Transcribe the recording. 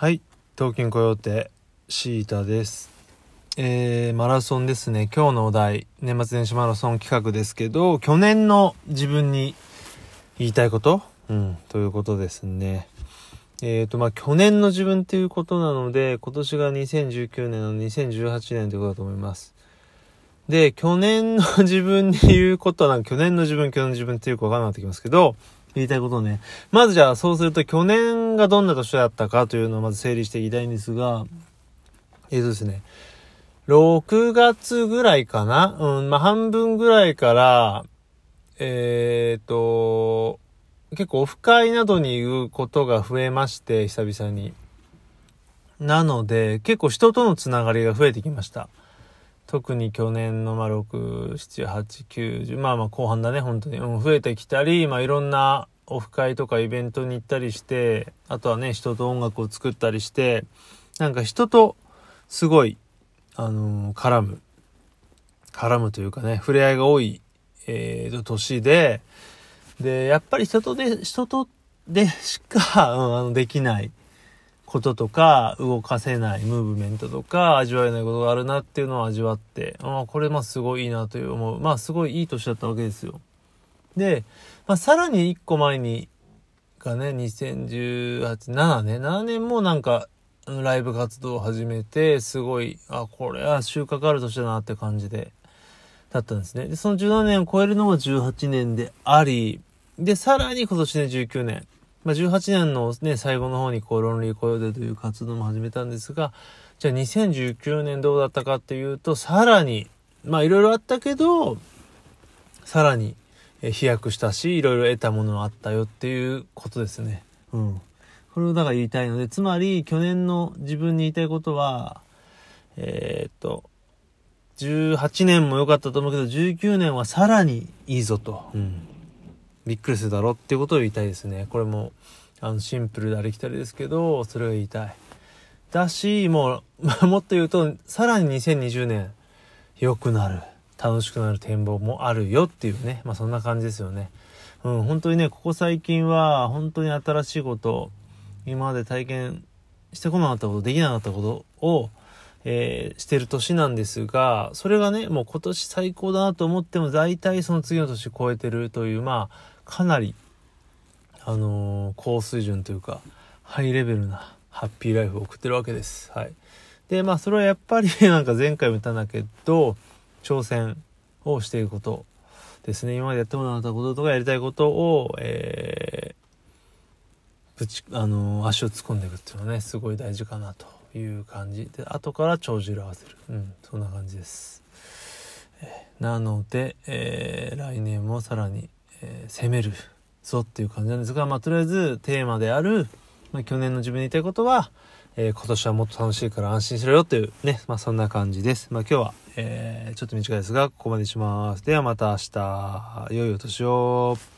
はい、東京コヨーテシータです。えー、マラソンですね。今日のお題、年末年始マラソン企画ですけど、去年の自分に言いたいこと？うん、ということですね。えーと、まあ、去年の自分っていうことなので、今年が2019年の2018年ということだと思います。で、去年の自分に言うことは、なんか去年の自分、去年の自分っていうかわかんなくなってきますけど、言いたいことね。まずじゃあ、そうすると去年がどんな年だったかというのをまず整理していきたいんですが、えーとですね、6月ぐらいかな？うん、まあ、半分ぐらいから、えーと、結構オフ会などに言うことが増えまして、久々に。なので、結構人とのつながりが増えてきました。特に去年のまあ6、7、8、9、10、まあまあ後半だね、本当に。うん、増えてきたり、まあいろんなオフ会とかイベントに行ったりして、あとはね、人と音楽を作ったりして、なんか人とすごい、あのー絡む。絡むというかね、触れ合いが多い、えー、年で、で、やっぱり人とで、人とでしか、うん、あの、できないこととか、動かせないムーブメントとか、味わえないことがあるなっていうのを味わって、あこれまあすごいいいなという思う。まあすごいいい年だったわけですよ。で、まあさらに一個前に、がね、2018、7ね、7年もなんか、ライブ活動を始めて、すごい、あ、これは収穫ある年だなって感じで、だったんですね。で、その17年を超えるのが18年であり、で、さらに今年ね、19年。まあ、18年のね、最後の方にこう、ロンリーコヨデという活動も始めたんですが、じゃあ2019年どうだったかっていうと、さらに、まあいろいろあったけど、さらに飛躍したし、いろいろ得たものがあったよっていうことですね。うん。これをだから言いたいので、つまり去年の自分に言いたいことは、えーっと、18年も良かったと思うけど、19年はさらにいいぞと。うん。びっくりするだろっていうことを言いたいですね。これも、あの、シンプルでありきたりですけど、それを言いたい。だし、もう、まあ、もっと言うと、さらに2020年、良くなる。楽しくなる展望もあるよっていうね。まあ、そんな感じですよね。うん、本当にね、ここ最近は、本当に新しいこと、今まで体験してこなかったこと、できなかったことを、えーしてる年なんですが、それがね、もう今年最高だなと思っても、大体その次の年超えてるという、まあ、かなり、あのー高水準というか、ハイレベルなハッピーライフを送ってるわけです。はい。で、まあ、それはやっぱり、なんか前回も言ったんだけど、挑戦をしていくことですね。今までやってもらったこととかやりたいことを、えーぶち、あの足を突っ込んでいくっていうのはね、すごい大事かなという感じ。で、後から帳尻合わせる。うん、そんな感じです。えーなので、えー来年もさらに、えー攻めるぞっていう感じなんですが、まあ、とりあえずテーマである、まあ、去年の自分に言いたいことは、えー今年はもっと楽しいから安心しろよというね、まあ、そんな感じです。まあ、今日は、えーちょっと短いですが、ここまでにします。ではまた明日、良いお年を。